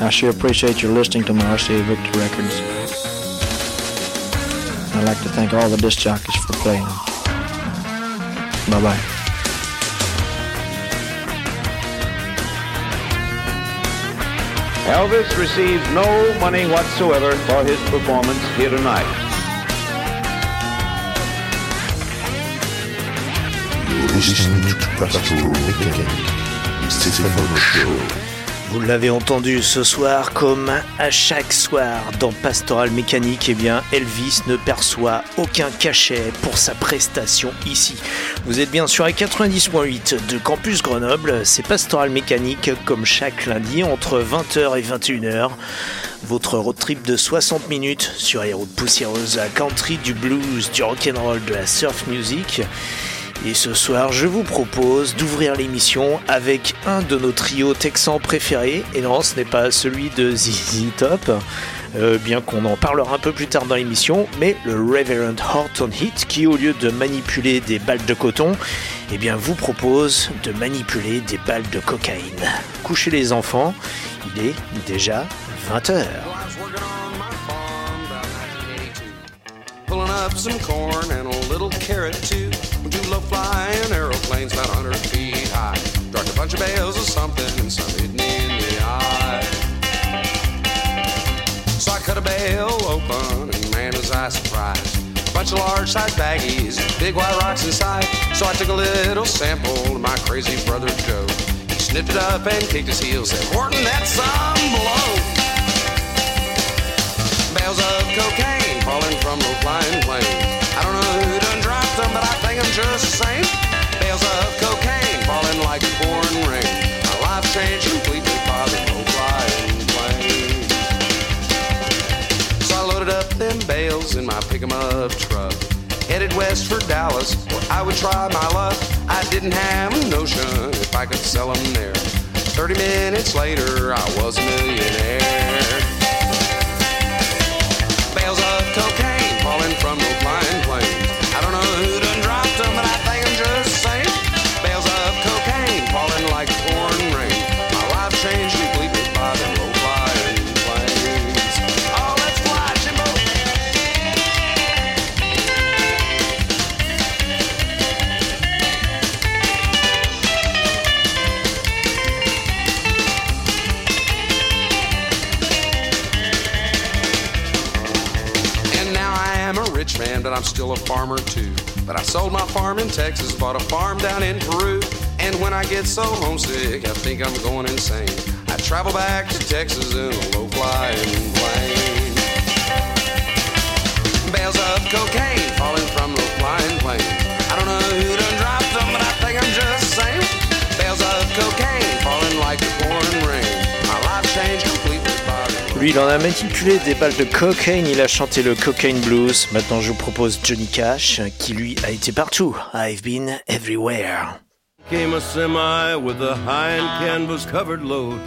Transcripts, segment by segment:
I sure appreciate your listening to my RCA Victor records. I'd like to thank all the disc jockeys for playing. Bye bye. Elvis receives no money whatsoever for his performance here tonight. You're listening to Pastoral Weekend. Stephen Show. Vous l'avez entendu ce soir, comme à chaque soir dans Pastoral Mécanique, eh bien Elvis ne perçoit aucun cachet pour sa prestation ici. Vous êtes bien sûr à 90.8 de Campus Grenoble, c'est Pastoral Mécanique comme chaque lundi entre 20h et 21h. Votre road trip de 60 minutes sur les routes poussiéreuses à country, du blues, du rock'n'roll, de la surf music. Et ce soir, je vous propose d'ouvrir l'émission avec un de nos trios texans préférés. Et non, ce n'est pas celui de ZZ Top, euh, bien qu'on en parlera un peu plus tard dans l'émission, mais le Reverend Horton Heat, qui au lieu de manipuler des balles de coton, eh bien vous propose de manipuler des balles de cocaïne. Couchez les enfants, il est déjà 20h. do love flying aeroplanes about 100 feet high. Dropped a bunch of bales of something and some hit me in the eye. So I cut a bale open and man was I surprised. A bunch of large sized baggies, big white rocks inside. So I took a little sample to my crazy brother Joe. He sniffed it up and kicked his heels, said, Horton, that's some blow. Bales of cocaine falling from those flying planes. Them, think I'm just the same. Bales of cocaine falling like pouring rain. My life changed completely by the low flying plane. So I loaded up them bales in my pick 'em up truck. Headed west for Dallas, where I would try my luck. I didn't have a notion if I could sell 'em there. 30 minutes later, I was a millionaire. Still a farmer too. But I sold my farm in Texas, bought a farm down in Peru. And when I get so homesick, I think I'm going insane. I travel back to Texas in a low flying plane. Bales of cocaine falling from low flying planes. I don't know who done dropped them, but I think I'm just the same. Bales of cocaine Lui, il en a manipulé des balles de cocaine, il a chanté le cocaine blues. Maintenant, je vous propose Johnny Cash, qui lui a été partout. I've been everywhere. Came a semi with a high and canvas covered load.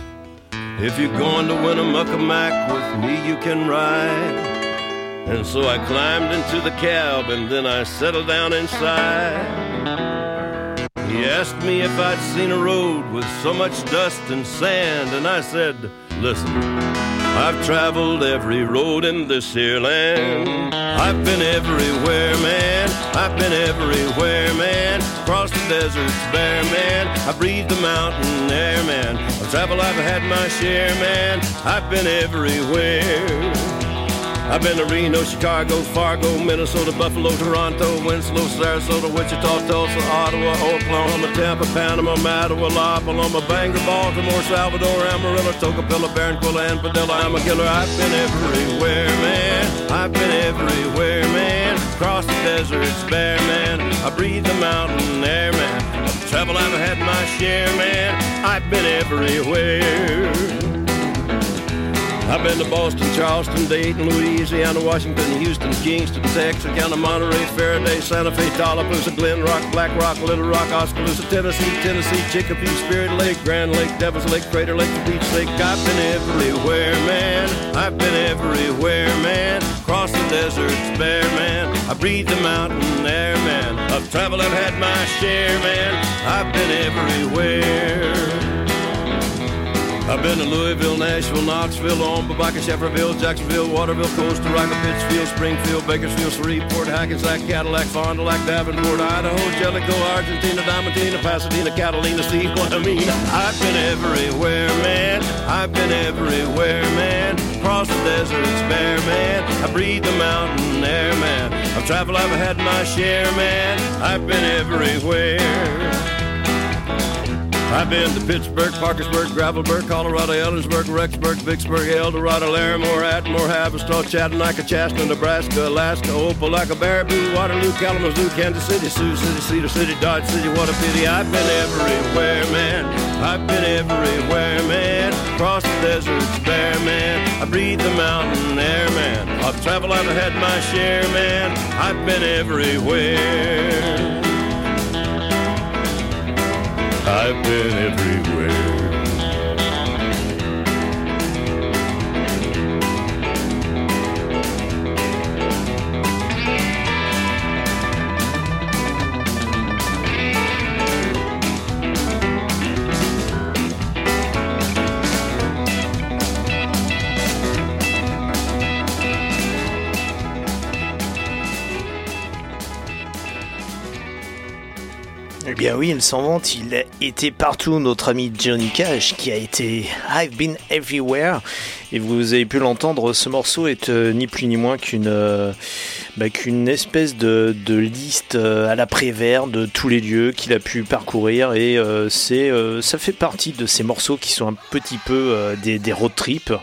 If you're going to Winnemucca with me, you can ride. And so I climbed into the cab and then I settled down inside. He asked me if I'd seen a road with so much dust and sand, and I said, Listen, I've traveled every road in this here land. I've been everywhere, man. I've been everywhere, man. Across the deserts bare, man. I breathe the mountain air, man. Of travel I've had my share, man. I've been everywhere. I've been to Reno, Chicago, Fargo, Minnesota, Buffalo, Toronto, Winslow, Sarasota, Wichita, Tulsa, Ottawa, Oklahoma, Tampa, Panama, Mattawa, La Paloma, Bangor, Baltimore, Salvador, Amarillo, Tocopilla, Barranquilla, and Padilla. I'm a killer. I've been everywhere, man. I've been everywhere, man. Across the deserts, bare, man. I breathe the mountain air, man. Travel I've had my share, man. I've been everywhere. I've been to Boston, Charleston, Dayton, Louisiana, Washington, Houston, Kingston, Texarkana, Monterey, Faraday, Santa Fe, Tallapoosa, Glen Rock, Black Rock, Little Rock, Oskaloosa, Tennessee, Tennessee, Chicopee, Spirit Lake, Grand Lake, Devil's Lake, Crater Lake, the Beach Lake. I've been everywhere, man. I've been everywhere, man. Across the deserts, bare, man. I breathe the mountain air, man. Of travel I've had my share, man. I've been everywhere. I've been to Louisville, Nashville, Knoxville, Omaha, Shefferville, Jacksonville, Waterville, Costa Rica, Pittsfield, Springfield, Bakersfield, Shreveport, Hackensack, Cadillac, Fond du Lac, Davenport, Idaho, Jellicoe, Argentina, Diamantina, Pasadena, Catalina, see what I mean? I've been everywhere, man. I've been everywhere, man. Across the deserts, bare, man. I breathe the mountain air, man. I've traveled, I've had my share, man. I've been everywhere. I've been to Pittsburgh, Parkersburg, Gravelburg, Colorado, Ellensburg, Rexburg, Vicksburg, Eldorado, Larimore, Atmore, Haverstraw, Chattanooga, Chastity, Nebraska, Alaska, Opelika, Baraboo, Waterloo, Kalamazoo, Kansas City, Sioux City, Cedar City, Dodge City. What a pity. I've been everywhere, man. I've been everywhere, man. Across the deserts, bare, man. I breathe the mountain air, man. I've traveled, I've had my share, man. I've been everywhere. I've been everywhere. Bien oui, il s'en vante, il été partout, notre ami Johnny Cash, qui a été I've Been Everywhere. Et vous avez pu l'entendre, ce morceau est euh, ni plus ni moins qu'une euh, bah, espèce de, liste euh, à l'après-vert de tous les lieux qu'il a pu parcourir. Et ça fait partie de ces morceaux qui sont un petit peu des road trips.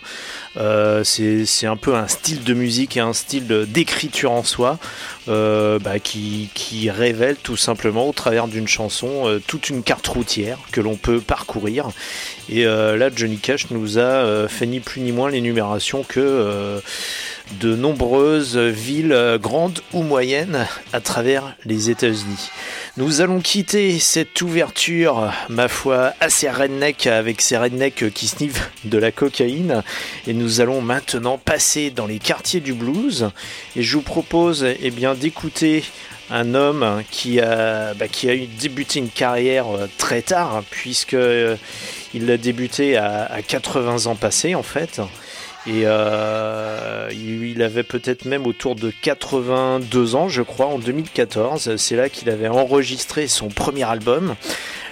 Euh, c'est un peu un style de musique et un style d'écriture en soi euh, bah, qui, révèle tout simplement au travers d'une chanson euh, toute une carte routière que l'on peut parcourir. Et là, Johnny Cash nous a fait ni plus ni moins l'énumération que de nombreuses villes euh, grandes ou moyennes à travers les États-Unis. Nous allons quitter cette ouverture, ma foi, assez redneck avec ces rednecks qui sniffent de la cocaïne. Et nous allons maintenant passer dans les quartiers du blues. Et je vous propose eh bien d'écouter un homme qui a, bah, a débuté une carrière euh, très tard puisque euh, il l'a débuté à, à 80 ans passés en fait et euh, il avait peut-être même autour de 82 ans, je crois, en 2014. C'est là qu'il avait enregistré son premier album,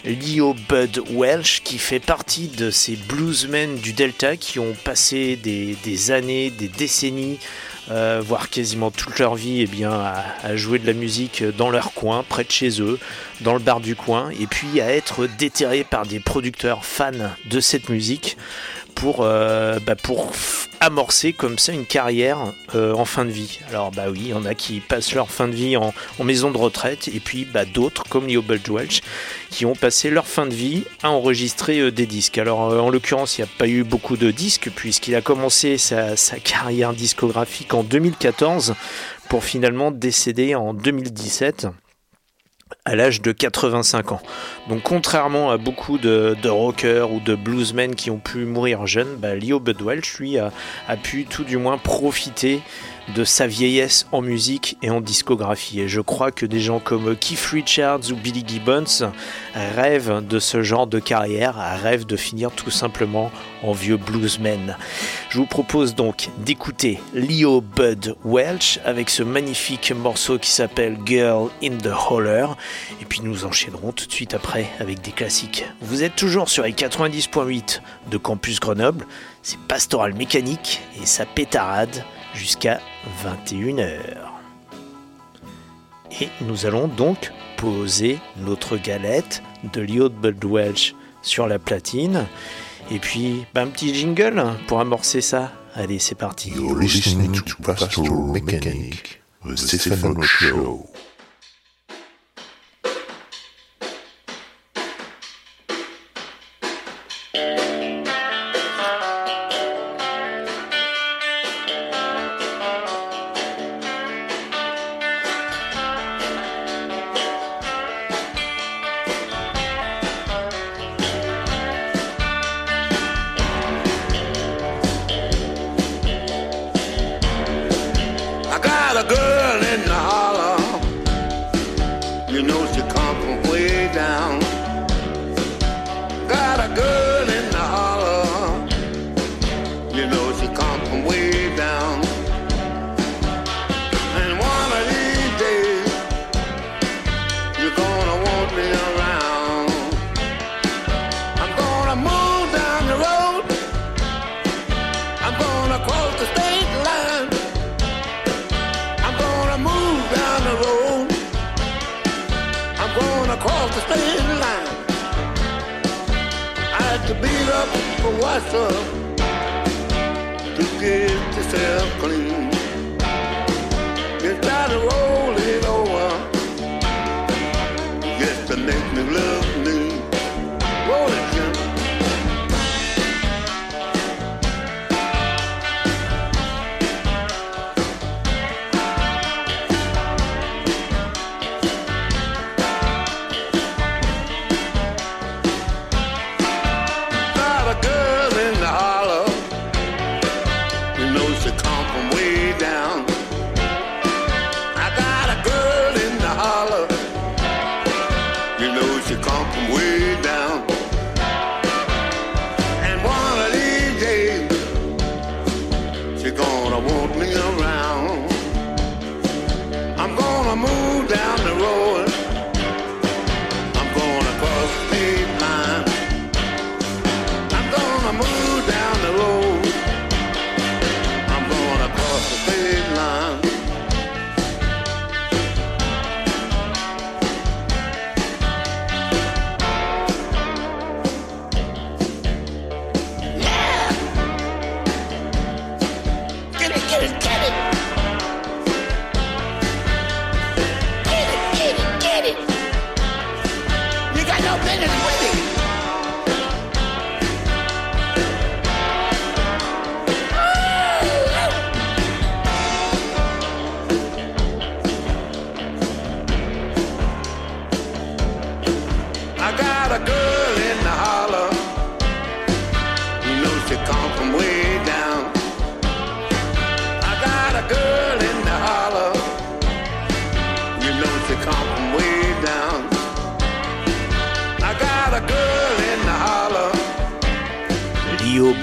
Leo Bud Welsh, qui fait partie de ces bluesmen du Delta qui ont passé des, des années, des décennies, euh, voire quasiment toute leur vie, eh bien, à, à jouer de la musique dans leur coin, près de chez eux, dans le bar du coin, et puis à être déterrés par des producteurs fans de cette musique pour, euh, bah, pour amorcer comme ça une carrière euh, en fin de vie. Alors bah oui, il y en a qui passent leur fin de vie en, en maison de retraite et puis bah, d'autres comme Leo Bud Welch qui ont passé leur fin de vie à enregistrer euh, des disques. Alors en l'occurrence, il n'y a pas eu beaucoup de disques puisqu'il a commencé sa, sa carrière discographique en 2014 pour finalement décéder en 2017 à l'âge de 85 ans. Donc contrairement à beaucoup de, rockers ou de bluesmen qui ont pu mourir jeunes, bah, Leo Bud Welch, lui, a pu tout du moins profiter de sa vieillesse en musique et en discographie. Et je crois que des gens comme Keith Richards ou Billy Gibbons rêvent de ce genre de carrière, rêvent de finir tout simplement en vieux bluesman. Je vous propose donc d'écouter Leo Bud Welch avec ce magnifique morceau qui s'appelle Girl in the Holler. Et puis nous enchaînerons tout de suite après avec des classiques. Vous êtes toujours sur les 90.8 de Campus Grenoble. C'est Pastoral Mécanique et sa pétarade jusqu'à 21h. Et nous allons donc poser notre galette de Liot Welch sur la platine. Et puis, bah, un petit jingle pour amorcer ça. Allez, c'est parti. Show. Up for what's up to get yourself clean. You try to roll You got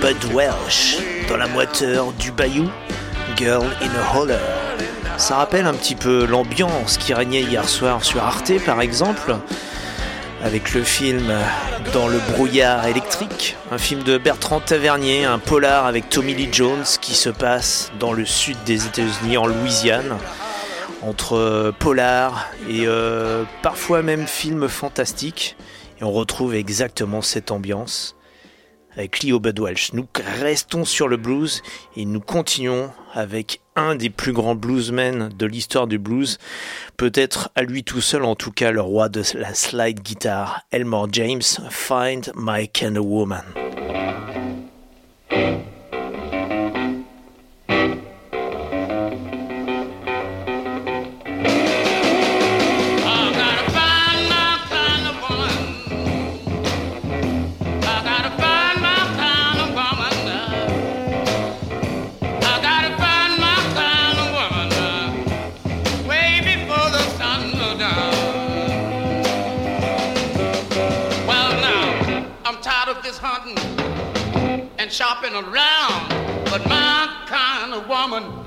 Bud Welsh dans la moiteur du Bayou, Girl in a Holler. Ça rappelle un petit peu l'ambiance qui régnait hier soir sur Arte par exemple, avec le film Dans le brouillard électrique, un film de Bertrand Tavernier, un polar avec Tommy Lee Jones qui se passe dans le sud des États-Unis, en Louisiane, entre polar et euh, parfois même film fantastique. Et on retrouve exactement cette ambiance avec Leo Bud Welch. Nous restons sur le blues et nous continuons avec un des plus grands bluesmen de l'histoire du blues, peut-être à lui tout seul en tout cas le roi de la slide guitare, Elmore James, Find My Kind of Woman. I gotta find my kind of woman.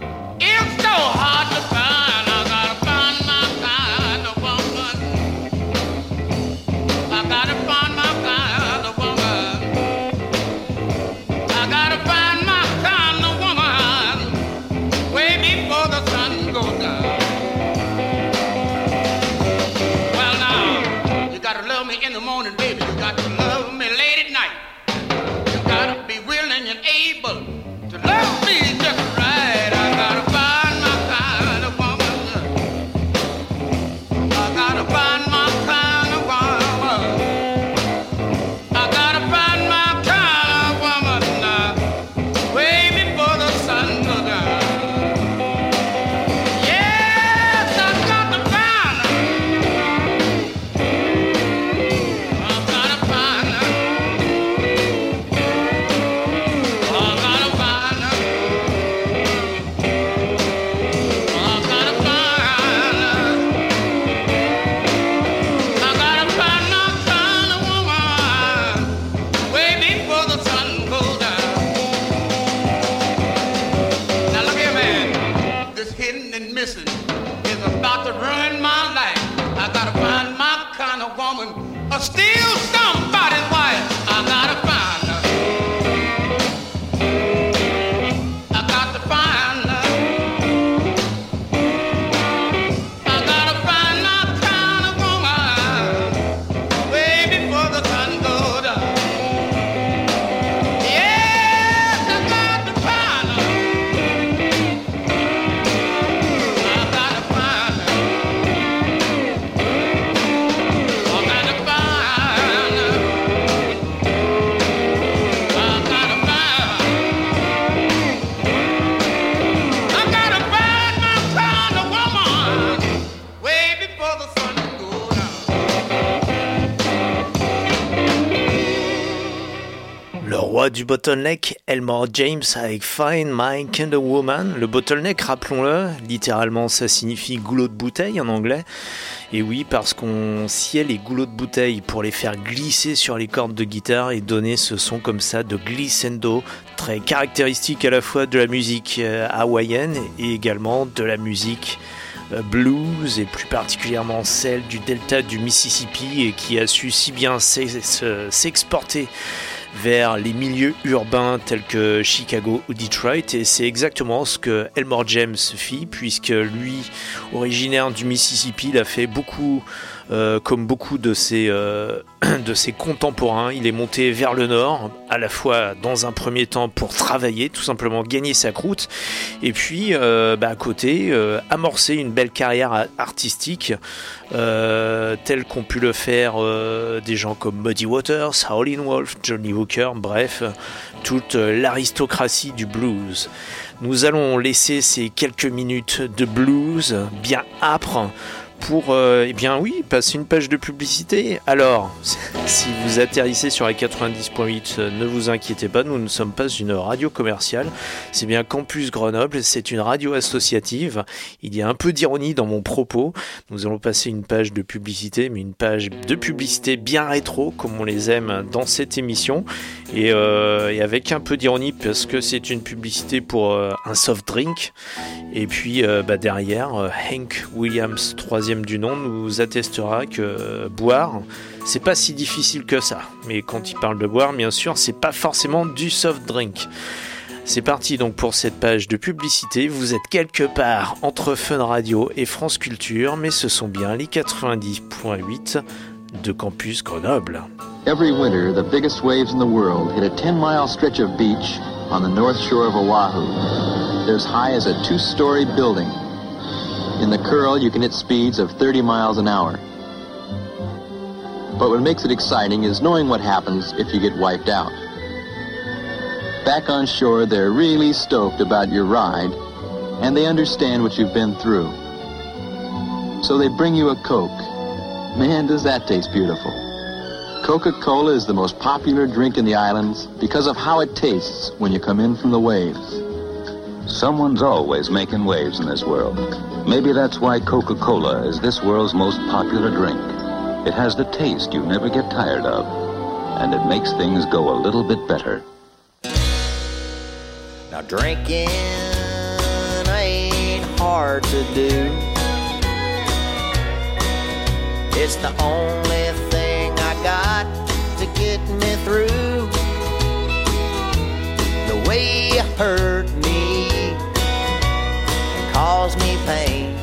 Du bottleneck, Elmore James avec Find My Kind of Woman. Le bottleneck, rappelons-le, littéralement ça signifie goulot de bouteille en anglais. Et oui, parce qu'on sciait les goulots de bouteille pour les faire glisser sur les cordes de guitare et donner ce son comme ça de glissando, très caractéristique à la fois de la musique euh, hawaïenne et également de la musique euh, blues et plus particulièrement celle du delta du Mississippi et qui a su si bien s'ex- se- s'exporter vers les milieux urbains tels que Chicago ou Detroit. Et c'est exactement ce que Elmore James fit puisque lui originaire du Mississippi il a fait beaucoup euh, comme beaucoup de ses, euh, de ses contemporains il est monté vers le nord à la fois dans un premier temps pour travailler tout simplement gagner sa croûte et puis euh, bah, à côté amorcer une belle carrière artistique telle qu'ont pu le faire des gens comme Muddy Waters, Howlin' Wolf, Johnny Hooker, bref, toute l'aristocratie du blues. Nous allons laisser ces quelques minutes de blues bien âpres pour, euh, eh bien oui, passer une page de publicité. Alors, si vous atterrissez sur la 90.8, euh, ne vous inquiétez pas, nous ne sommes pas une radio commerciale, c'est bien Campus Grenoble, c'est une radio associative. Il y a un peu d'ironie dans mon propos. Nous allons passer une page de publicité, mais une page de publicité bien rétro, comme on les aime dans cette émission, et, euh, et avec un peu d'ironie parce que c'est une publicité pour euh, un soft drink. Et puis euh, bah, derrière, euh, Hank Williams, troisième du nom, nous attestera que boire, c'est pas si difficile que ça. Mais quand il parle de boire, bien sûr, c'est pas forcément du soft drink. C'est parti donc pour cette page de publicité. Vous êtes quelque part entre Fun Radio et France Culture, mais ce sont bien les 90.8 de Campus Grenoble. Every winter, the biggest waves in the world hit a 10 mile stretch of beach on the north shore of Oahu. They're as high as a two story building. In the curl, you can hit speeds of 30 miles an hour. But what makes it exciting is knowing what happens if you get wiped out. Back on shore, they're really stoked about your ride, and they understand what you've been through. So they bring you a Coke. Man, does that taste beautiful. Coca-Cola is the most popular drink in the islands because of how it tastes when you come in from the waves. Someone's always making waves in this world. Maybe that's why Coca-Cola is this world's most popular drink. It has the taste you never get tired of, and it makes things go a little bit better. Now drinking ain't hard to do. It's the only thing I got to get me through. The way you hurt me and cause me pain.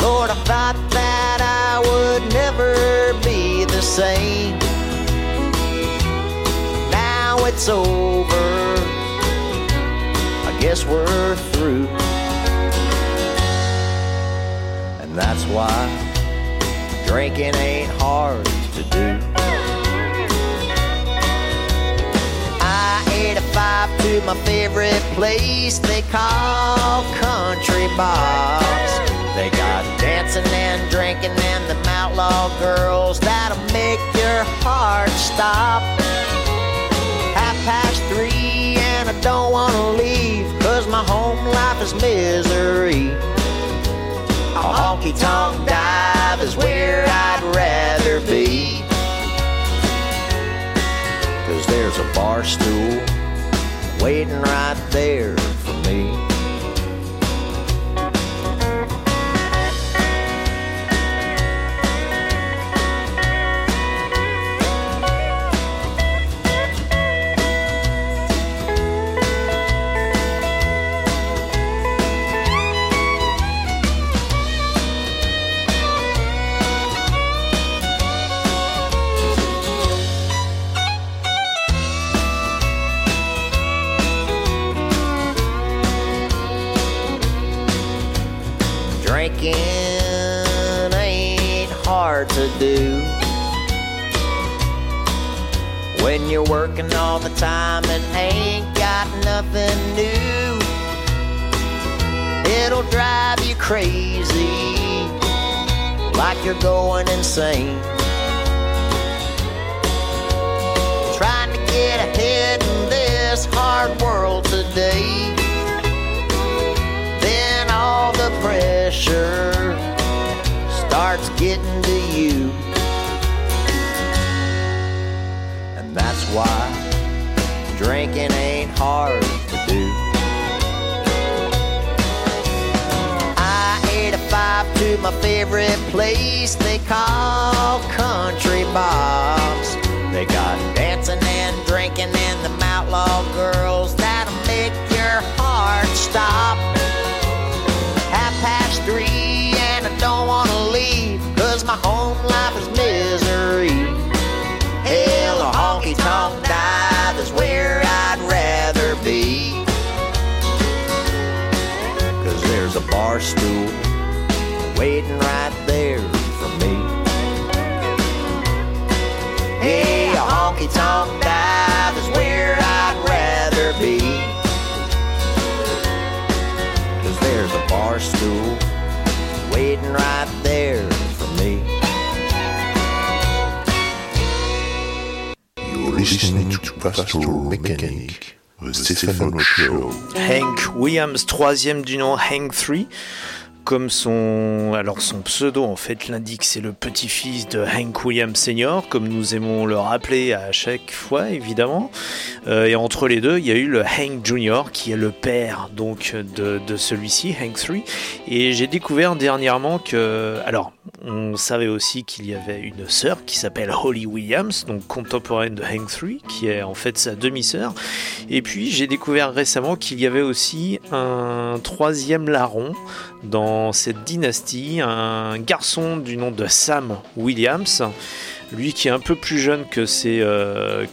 Lord, I thought that I would never be the same. Now it's over. I guess we're through. That's why drinking ain't hard to do. I ate a five to my favorite place they call Country Box. They got dancing and drinking and them outlaw girls that'll make your heart stop. Half past three and I don't wanna leave cause my home life is misery. A honky tonk dive is where I'd rather be. Cause there's a bar stool waiting right there for me. When you're working all the time and ain't got nothing new. It'll drive you crazy, like you're going insane. Trying to get ahead in this hard world today then all the pressure why drinking ain't hard to do. I ate a five to my favorite place they call Country Box. They got dancing and drinking and them outlaw girls that'll make your heart stop listening to Pastoral Mechanic, Show. Hank Williams, troisième du nom Hank 3. Comme son, alors son pseudo en fait l'indique, c'est le petit-fils de Hank Williams Senior, comme nous aimons le rappeler à chaque fois évidemment. Euh, et entre les deux, il y a eu le Hank Junior qui est le père donc de, de celui-ci, Hank 3. Et j'ai découvert dernièrement que, alors on savait aussi qu'il y avait une sœur qui s'appelle Holly Williams, donc contemporaine de Hank 3, qui est en fait sa demi-sœur. Et puis j'ai découvert récemment qu'il y avait aussi un troisième larron dans cette dynastie, un garçon du nom de Sam Williams. Lui qui est un peu plus jeune que ses, euh,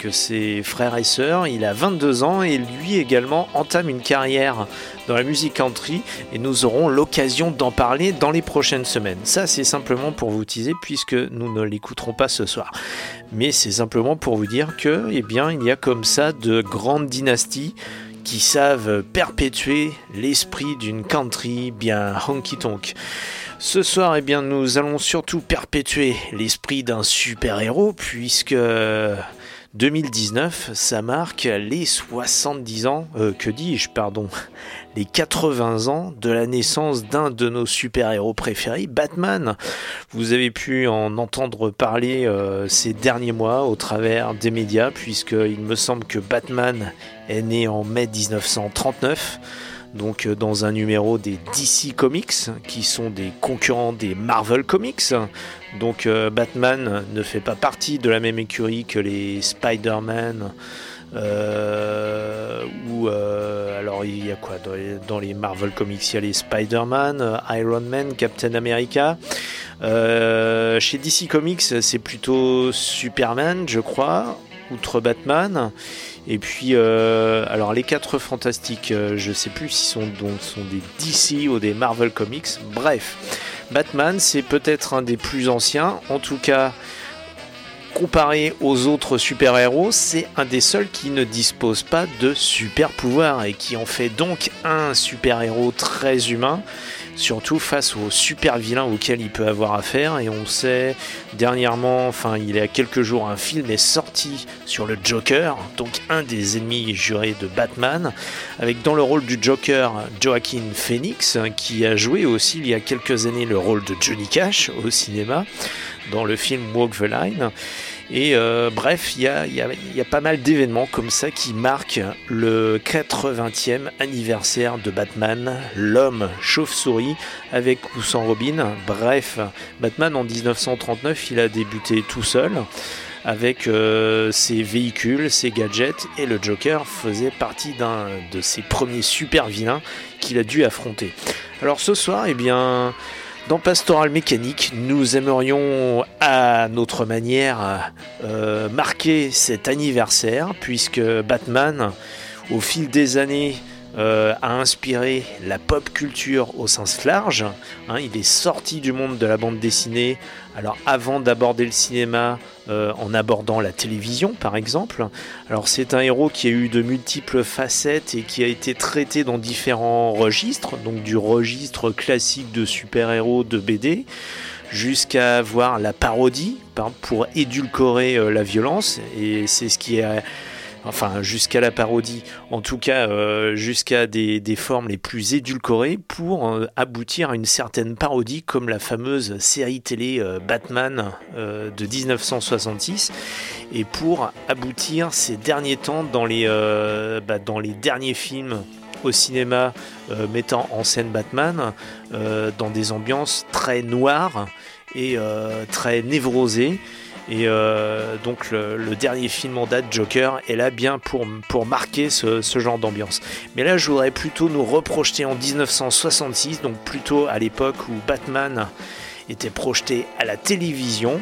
frères et sœurs, il a 22 ans et lui également entame une carrière dans la musique country et nous aurons l'occasion d'en parler dans les prochaines semaines. Ça c'est simplement pour vous teaser puisque nous ne l'écouterons pas ce soir. Mais c'est simplement pour vous dire que eh bien, il y a comme ça de grandes dynasties qui savent perpétuer l'esprit d'une country bien honky-tonk. Ce soir, eh bien, nous allons surtout perpétuer l'esprit d'un super-héros, puisque 2019, ça marque les 70 ans, euh, que dis-je, pardon, les 80 ans de la naissance d'un de nos super-héros préférés, Batman. Vous avez pu en entendre parler euh, ces derniers mois au travers des médias, puisqu'il me semble que Batman est né en mai 1939 donc euh, dans un numéro des DC Comics, qui sont des concurrents des Marvel Comics. Donc euh, Batman ne fait pas partie de la même écurie que les Spider-Man, Euh, ou alors il y a quoi dans les, Marvel Comics? Il y a les Spider-Man, Iron Man, Captain America. Chez DC Comics, c'est plutôt Superman, je crois, outre Batman. Et puis, euh, alors les quatre fantastiques, euh, je sais plus s'ils sont, sont des DC ou des Marvel Comics. Bref, Batman, c'est peut-être un des plus anciens. En tout cas, comparé aux autres super-héros, c'est un des seuls qui ne dispose pas de super pouvoirs et qui en fait donc un super-héros très humain, surtout face aux super vilains auxquels il peut avoir affaire. Et on sait dernièrement, enfin il y a quelques jours, un film est sorti sur le Joker, donc un des ennemis jurés de Batman, avec dans le rôle du Joker Joaquin Phoenix, qui a joué aussi il y a quelques années le rôle de Johnny Cash au cinéma dans le film Walk the Line. Et euh, bref, il y a, pas mal d'événements comme ça qui marquent le 80e anniversaire de Batman, l'homme chauve-souris, avec ou sans Robin. Bref, Batman en 1939, il a débuté tout seul avec euh, ses véhicules, ses gadgets, et le Joker faisait partie d'un de ses premiers super vilains qu'il a dû affronter. Alors ce soir, eh bien, dans Pastoral Mécanique, nous aimerions à notre manière euh, marquer cet anniversaire puisque Batman, au fil des années, euh, a inspiré la pop culture au sens large. Hein, il est sorti du monde de la bande dessinée. Alors avant d'aborder le cinéma, euh, en abordant la télévision par exemple. Alors c'est un héros qui a eu de multiples facettes et qui a été traité dans différents registres, donc du registre classique de super-héros de BD jusqu'à voir la parodie par- pour édulcorer euh, la violence et c'est ce qui est enfin jusqu'à la parodie, en tout cas euh, jusqu'à des, formes les plus édulcorées pour euh, aboutir à une certaine parodie comme la fameuse série télé euh, Batman de 1966 et pour aboutir ces derniers temps dans les, bah, dans les derniers films au cinéma mettant en scène Batman dans des ambiances très noires et très névrosées. Et euh, donc le, dernier film en date, Joker, est là bien pour, marquer ce, ce genre d'ambiance. Mais là, je voudrais plutôt nous reprojeter en 1966, donc plutôt à l'époque où Batman était projeté à la télévision,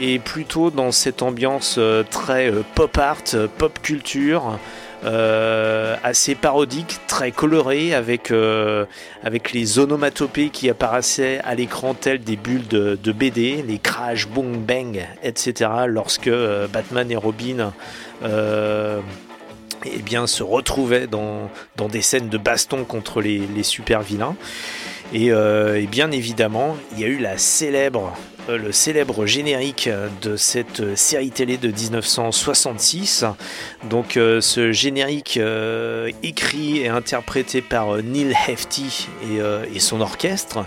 et plutôt dans cette ambiance euh, très euh, pop art, pop culture, euh, assez parodique, très coloré, avec, euh, avec les onomatopées qui apparaissaient à l'écran telles des bulles de, BD, les crash, boom, bang, etc. lorsque euh, Batman et Robin eh se retrouvaient dans, des scènes de baston contre les, super vilains. Et, bien évidemment, il y a eu la célèbre, le célèbre générique de cette série télé de 1966. Donc euh, ce générique euh, écrit et interprété par euh, Neil Hefti et, euh, et son orchestre,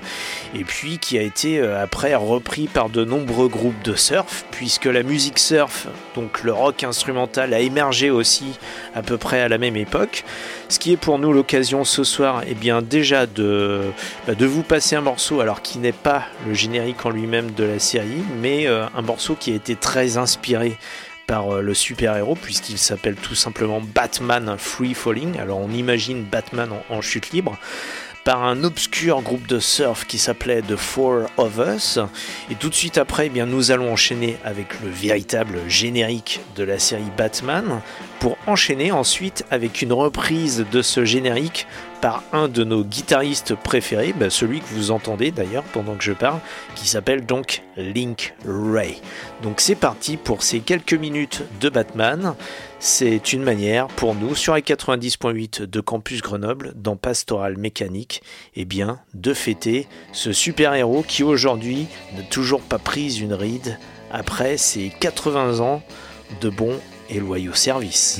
et puis qui a été euh, après repris par de nombreux groupes de surf, puisque la musique surf, donc le rock instrumental, a émergé aussi à peu près à la même époque. Ce qui est pour nous l'occasion ce soir, eh bien déjà de, bah, de vous passer un morceau, alors qui n'est pas le générique en lui-même de la série, mais euh, un morceau qui a été très inspiré par euh, le super-héros, puisqu'il s'appelle tout simplement Batman Free Falling. Alors on imagine Batman en, en chute libre par un obscur groupe de surf qui s'appelait The Four of Us. Et tout de suite après, eh bien, nous allons enchaîner avec le véritable générique de la série Batman, pour enchaîner ensuite avec une reprise de ce générique par un de nos guitaristes préférés, bah, celui que vous entendez d'ailleurs pendant que je parle, qui s'appelle donc Link Ray. Donc c'est parti pour ces quelques minutes de Batman. C'est une manière pour nous sur les 90.8 de Campus Grenoble dans Pastoral Mécanique eh bien, de fêter ce super-héros qui aujourd'hui n'a toujours pas pris une ride après ses 80 ans de bons et loyaux services.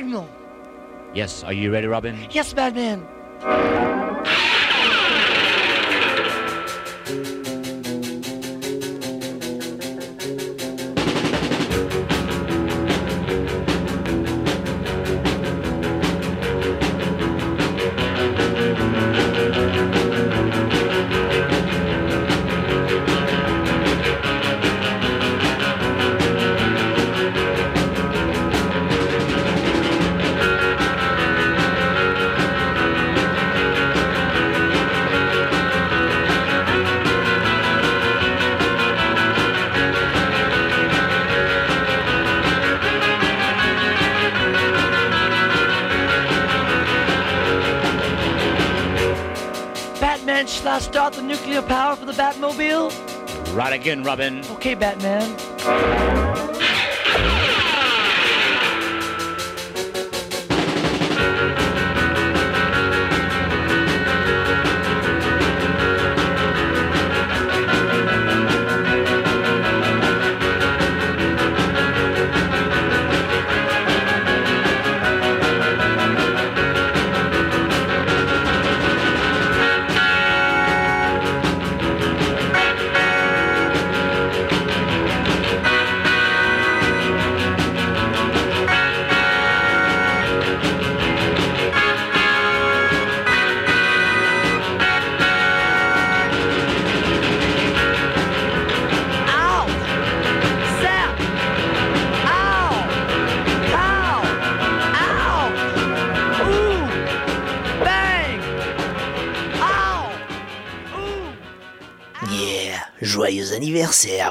Signal. Yes, are you ready, Robin? Yes, Batman. I start the nuclear power for the Batmobile? Right again, Robin. Okay, Batman.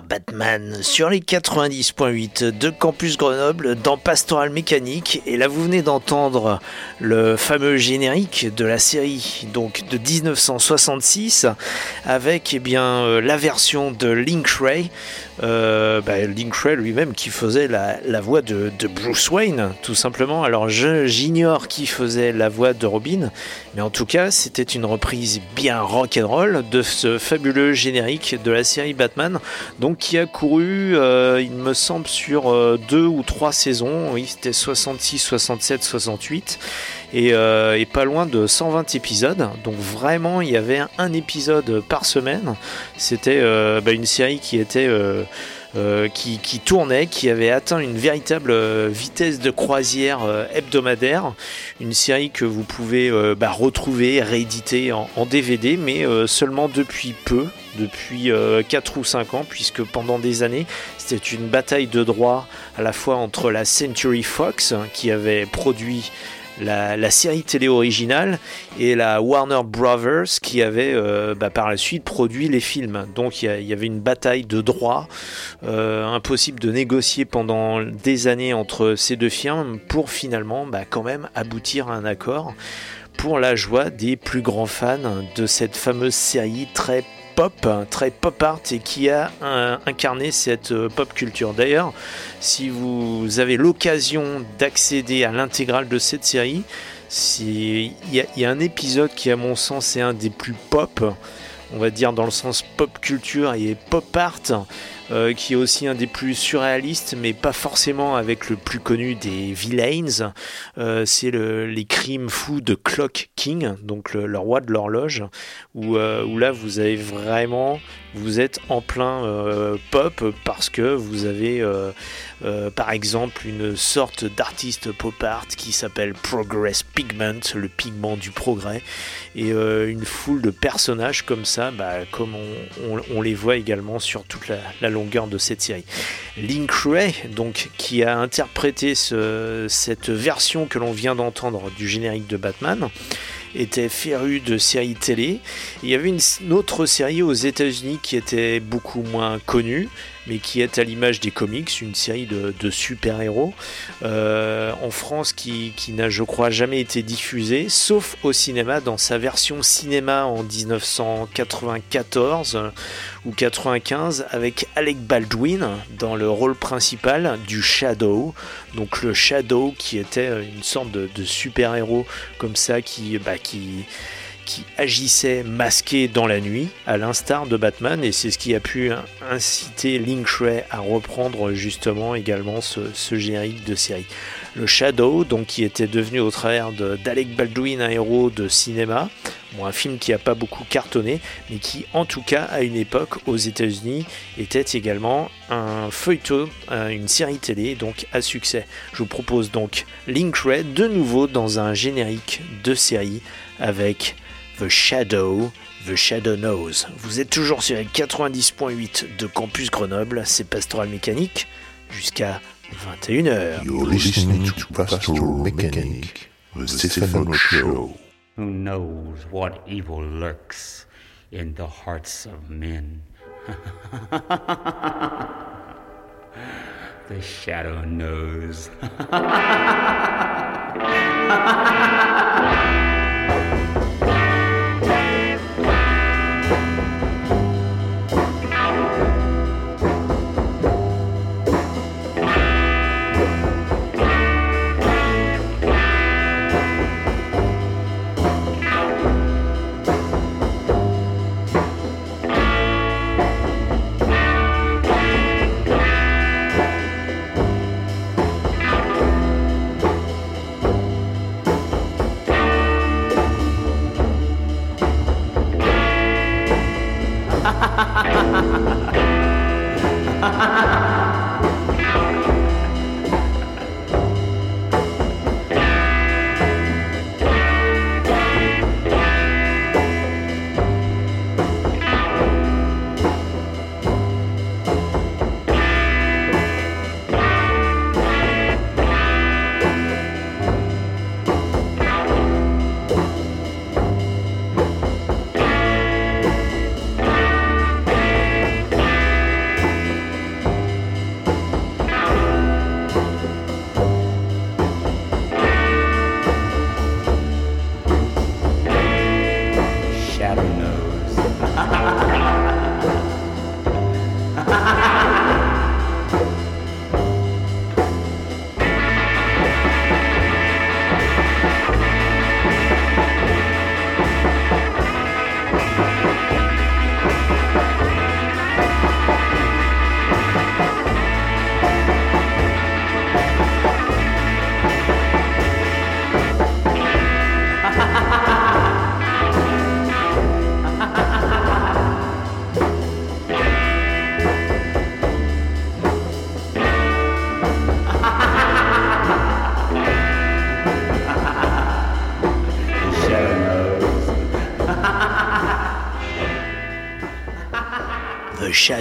Batman sur les 90.8 de Campus Grenoble dans Pastoral Mécanique. Et là vous venez d'entendre le fameux générique de la série donc de 1966 avec eh bien euh, la version de Link Ray euh, bah, Link Ray lui-même qui faisait la, voix de, Bruce Wayne tout simplement. Alors j'ignore qui faisait la voix de Robin mais en tout cas c'était une reprise bien rock'n'roll de ce fabuleux générique de la série Batman donc qui a couru euh, il me semble sur euh, deux ou trois saisons. Oui c'était 66 67 68 et, euh, et pas loin de 120 épisodes donc vraiment il y avait un, épisode par semaine c'était euh, bah, une série qui était euh, qui, tournait, qui avait atteint une véritable vitesse de croisière hebdomadaire. Une série que vous pouvez bah, retrouver, rééditer en, en DVD, mais seulement depuis peu, depuis euh, 4 ou 5 ans, puisque pendant des années, c'était une bataille de droits à la fois entre la Century Fox, qui avait produit la, série télé originale et la Warner Brothers qui avait euh, bah, par la suite produit les films. Donc il y, a- il y avait une bataille de droits, euh, impossible de négocier pendant des années entre ces deux firmes pour finalement bah, quand même aboutir à un accord pour la joie des plus grands fans de cette fameuse série très pop, très pop art et qui a euh, incarné cette euh, pop culture. D'ailleurs, si vous avez l'occasion d'accéder à l'intégrale de cette série, il y, y a un épisode qui, à mon sens, est un des plus pop, on va dire dans le sens pop culture et pop art. Euh, qui est aussi un des plus surréalistes, mais pas forcément avec le plus connu des villains. Euh, c'est le- les crimes fous de Clock King, donc le, roi de l'horloge, euh, où là vous avez vraiment, vous êtes en plein euh, pop parce que vous avez euh, euh, par exemple une sorte d'artiste pop art qui s'appelle Progress Pigment, le pigment du progrès, et une foule de personnages comme ça, bah, comme on, les voit également sur toute la, longueur de cette série. Link Ray, donc, qui a interprété ce- cette version que l'on vient d'entendre du générique de Batman, était féru de séries télé. Il y avait une, autre série aux États-Unis qui était beaucoup moins connue, mais qui est à l'image des comics, une série de, super-héros. Euh, en France, qui, qui n'a, je crois, jamais été diffusée, sauf au cinéma, dans sa version cinéma en 1994 euh, ou 95, avec Alec Baldwin dans le rôle principal du Shadow. Donc le Shadow qui était euh, une sorte de, de super-héros comme ça qui, bah, qui, qui agissait masqué dans la nuit, à l'instar de Batman, et c'est ce qui a pu inciter Link Ray à reprendre justement également ce, générique de série. Le Shadow, donc qui était devenu au travers d'Alec Baldwin un héros de cinéma, bon, un film qui n'a pas beaucoup cartonné, mais qui en tout cas à une époque aux États-Unis était également un feuilleton, euh, une série télé donc à succès. Je vous propose donc Link Ray de nouveau dans un générique de série avec The Shadow, The Shadow Knows. Vous êtes toujours sur les 90.8 de Campus Grenoble, c'est Pastoral Mécanique, jusqu'à 21h. You're listening to Pastoral Mechanic, the Stephen Show. Who knows what evil lurks in the hearts of men? the shadow knows.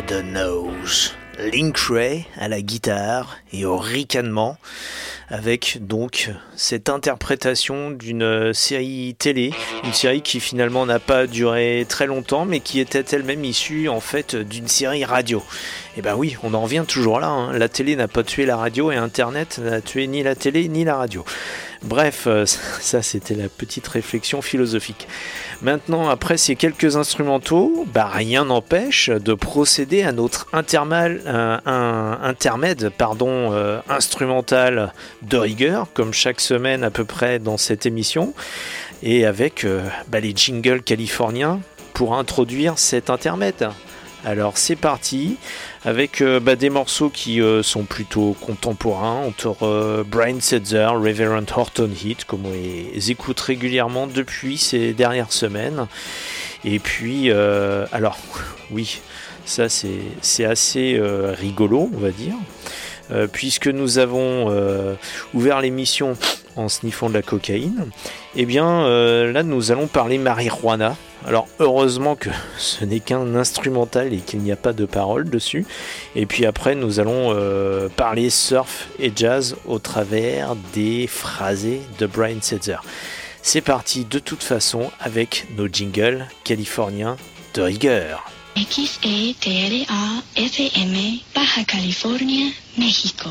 The Knows. Link à la guitare et au ricanement avec donc cette interprétation d'une série télé, une série qui finalement n'a pas duré très longtemps mais qui était elle-même issue en fait d'une série radio. Et ben oui, on en revient toujours là, hein. la télé n'a pas tué la radio et internet n'a tué ni la télé ni la radio. Bref, euh, ça c'était la petite réflexion philosophique. Maintenant, après ces quelques instrumentaux, bah, rien n'empêche de procéder à notre un- intermède pardon, euh, instrumental de rigueur, comme chaque semaine à peu près dans cette émission, et avec euh, bah, les jingles californiens pour introduire cet intermède. Alors c'est parti avec euh, bah, des morceaux qui euh, sont plutôt contemporains entre euh, Brian Setzer, Reverend Horton Heat, comme on les écoute régulièrement depuis ces dernières semaines. Et puis, alors oui, ça c'est assez rigolo, on va dire. Puisque nous avons ouvert l'émission en sniffant de la cocaïne, et bien euh, là nous allons parler marijuana. Alors heureusement que ce n'est qu'un instrumental et qu'il n'y a pas de paroles dessus. Et puis après nous allons euh, parler surf et jazz au travers des phrasés de Brian Setzer. C'est parti de toute façon avec nos jingles californiens de rigueur. XETLA FM, Baja California, México.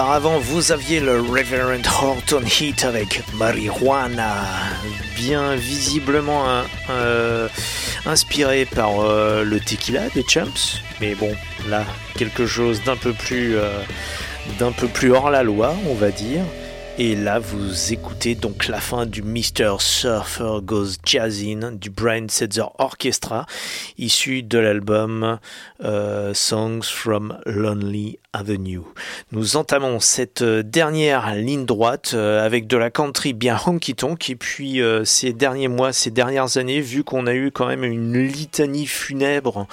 Auparavant, vous aviez le Reverend Horton Heat avec Marijuana, bien visiblement hein, euh, inspiré par euh, le tequila des Chumps. Mais bon, là, quelque chose d'un peu plus, euh, d'un peu plus hors la loi, on va dire. Et là, vous écoutez donc la fin du Mr. Surfer Goes Jazzin du Brian Setzer Orchestra, issu de l'album euh, Songs from Lonely Avenue. Nous entamons cette euh, dernière ligne droite euh, avec de la country bien honky-tonk et puis ces derniers mois, ces dernières années, vu qu'on a eu quand même une litanie funèbre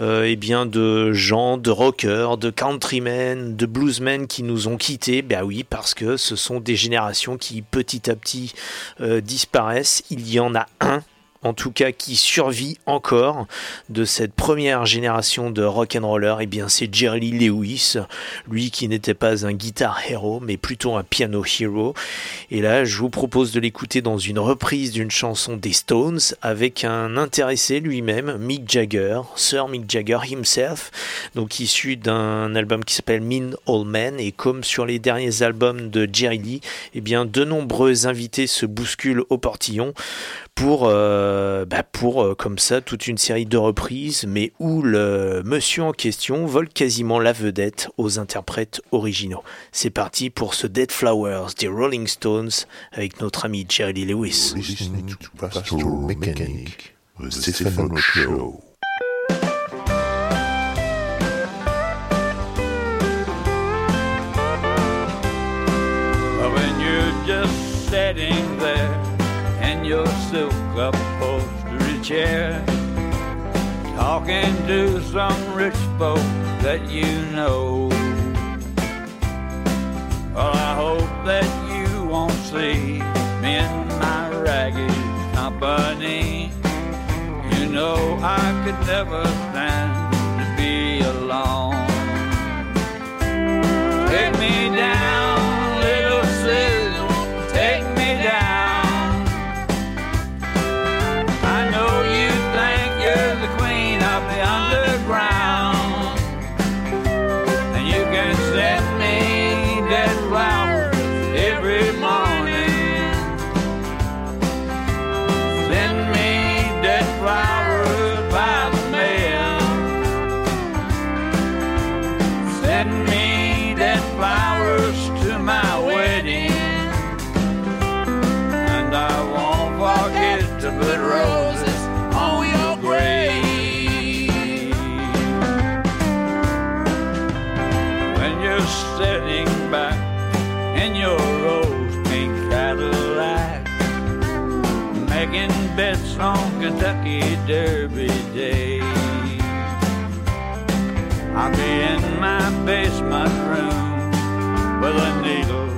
euh, eh bien de gens, de rockers, de countrymen, de bluesmen qui nous ont quittés, ben oui, parce que ce sont des générations qui petit à petit euh, disparaissent. Il y en a un en tout cas qui survit encore de cette première génération de rock and et bien c'est Jerry Lee Lewis, lui qui n'était pas un guitar hero mais plutôt un piano hero. Et là, je vous propose de l'écouter dans une reprise d'une chanson des Stones avec un intéressé lui-même, Mick Jagger, Sir Mick Jagger himself, donc issu d'un album qui s'appelle Mean Old Man et comme sur les derniers albums de Jerry Lee, eh bien de nombreux invités se bousculent au portillon pour, euh, bah pour euh, comme ça toute une série de reprises, mais où le monsieur en question vole quasiment la vedette aux interprètes originaux. C'est parti pour ce Dead Flowers des Rolling Stones avec notre ami Jerry Lee Lewis. When you're just sitting there your silk upholstery chair, talking to some rich folk that you know. Well, I hope that you won't see me in my ragged company. You know I could never stand to be alone. Take me down. Dead flowers to my wedding. And I won't forget to put roses on your grave. When you're sitting back in your rose pink Cadillac, bets on Kentucky Derby Day. I'll be in my basement room with a needle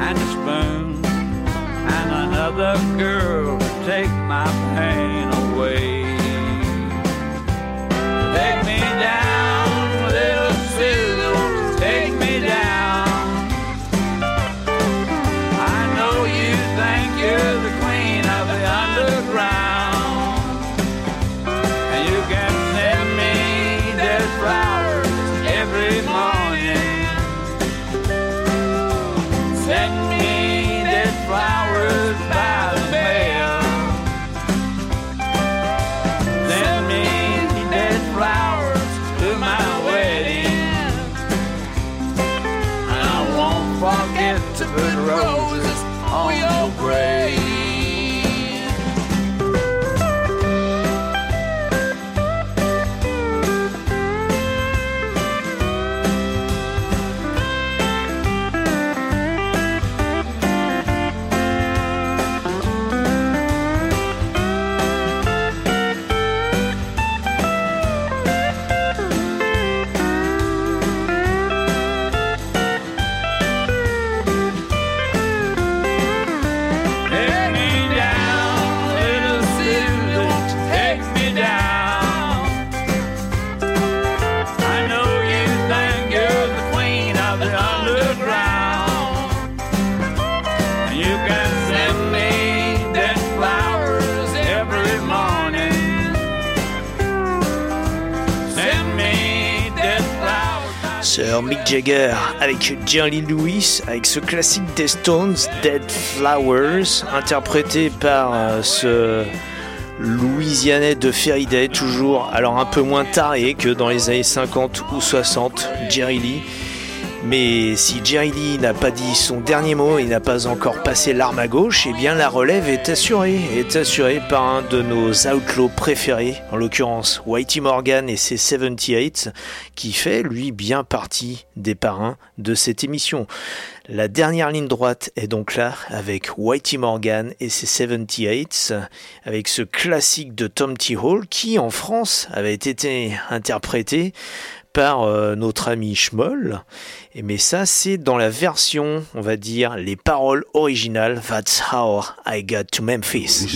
and a spoon and another girl to take my pain praise. Mick Jagger avec Jerry Lewis, avec ce classique des Stones, Dead Flowers, interprété par euh, ce Louisianais de Feriday, toujours alors un peu moins taré que dans les années 50 ou 60, Jerry Lee. Mais si Jerry Lee n'a pas dit son dernier mot et n'a pas encore passé l'arme à gauche, eh bien la relève est assurée, est assurée par un de nos outlaws préférés, en l'occurrence Whitey Morgan et ses 78, qui fait lui bien partie des parrains de cette émission. La dernière ligne droite est donc là avec Whitey Morgan et ses 78, avec ce classique de Tom T. Hall qui en France avait été interprété euh, notre ami Schmoll. Et mais ça, c'est dans la version, on va dire, les paroles originales. That's how I got to Memphis.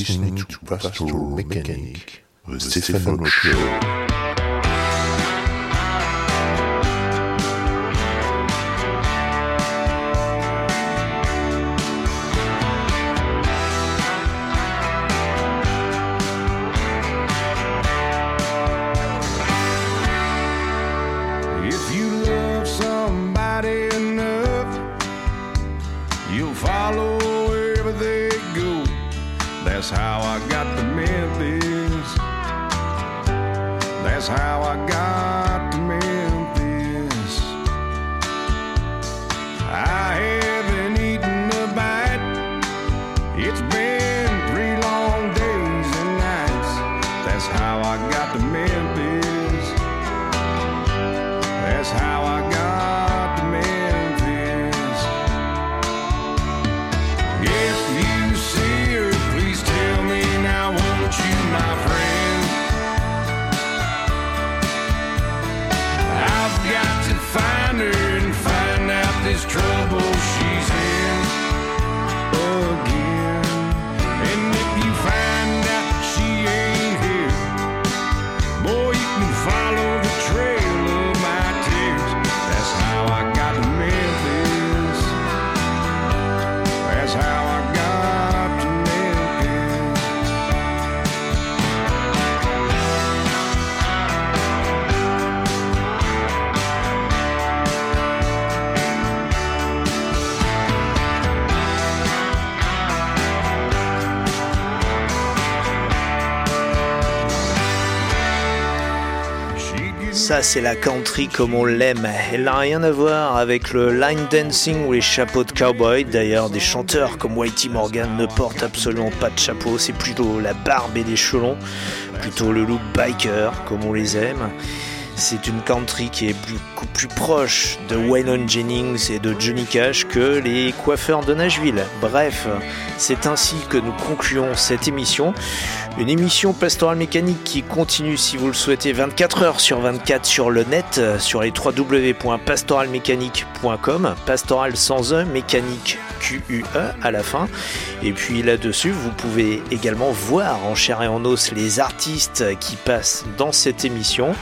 C'est la country comme on l'aime. Elle n'a rien à voir avec le line dancing ou les chapeaux de cowboy. D'ailleurs, des chanteurs comme Whitey Morgan ne portent absolument pas de chapeau. C'est plutôt la barbe et les cheveux plutôt le look biker comme on les aime. C'est une country qui est beaucoup plus proche de Waylon Jennings et de Johnny Cash que les coiffeurs de Nashville. Bref, c'est ainsi que nous concluons cette émission. Une émission pastorale mécanique qui continue si vous le souhaitez 24 heures sur 24 sur le net, sur les www.pastoralmécanique.com, pastoral sans E, mécanique QUE à la fin. Et puis là-dessus, vous pouvez également voir en chair et en os les artistes qui passent dans cette émission.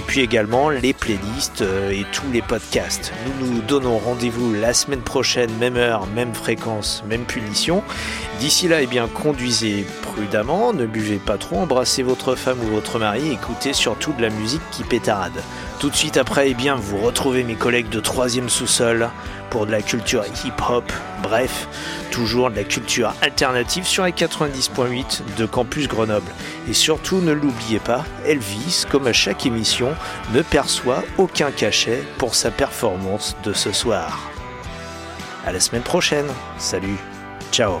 Et puis également les playlists euh, et tous les podcasts. Nous nous donnons rendez-vous la semaine prochaine, même heure, même fréquence, même punition. D'ici là, eh bien, conduisez prudemment, ne buvez pas trop, embrassez votre femme ou votre mari, écoutez surtout de la musique qui pétarade. Tout de suite après, eh vous retrouvez mes collègues de troisième sous-sol pour de la culture hip-hop, bref, toujours de la culture alternative sur les 90.8 de Campus Grenoble. Et surtout, ne l'oubliez pas, Elvis, comme à chaque émission, ne perçoit aucun cachet pour sa performance de ce soir. À la semaine prochaine, salut, ciao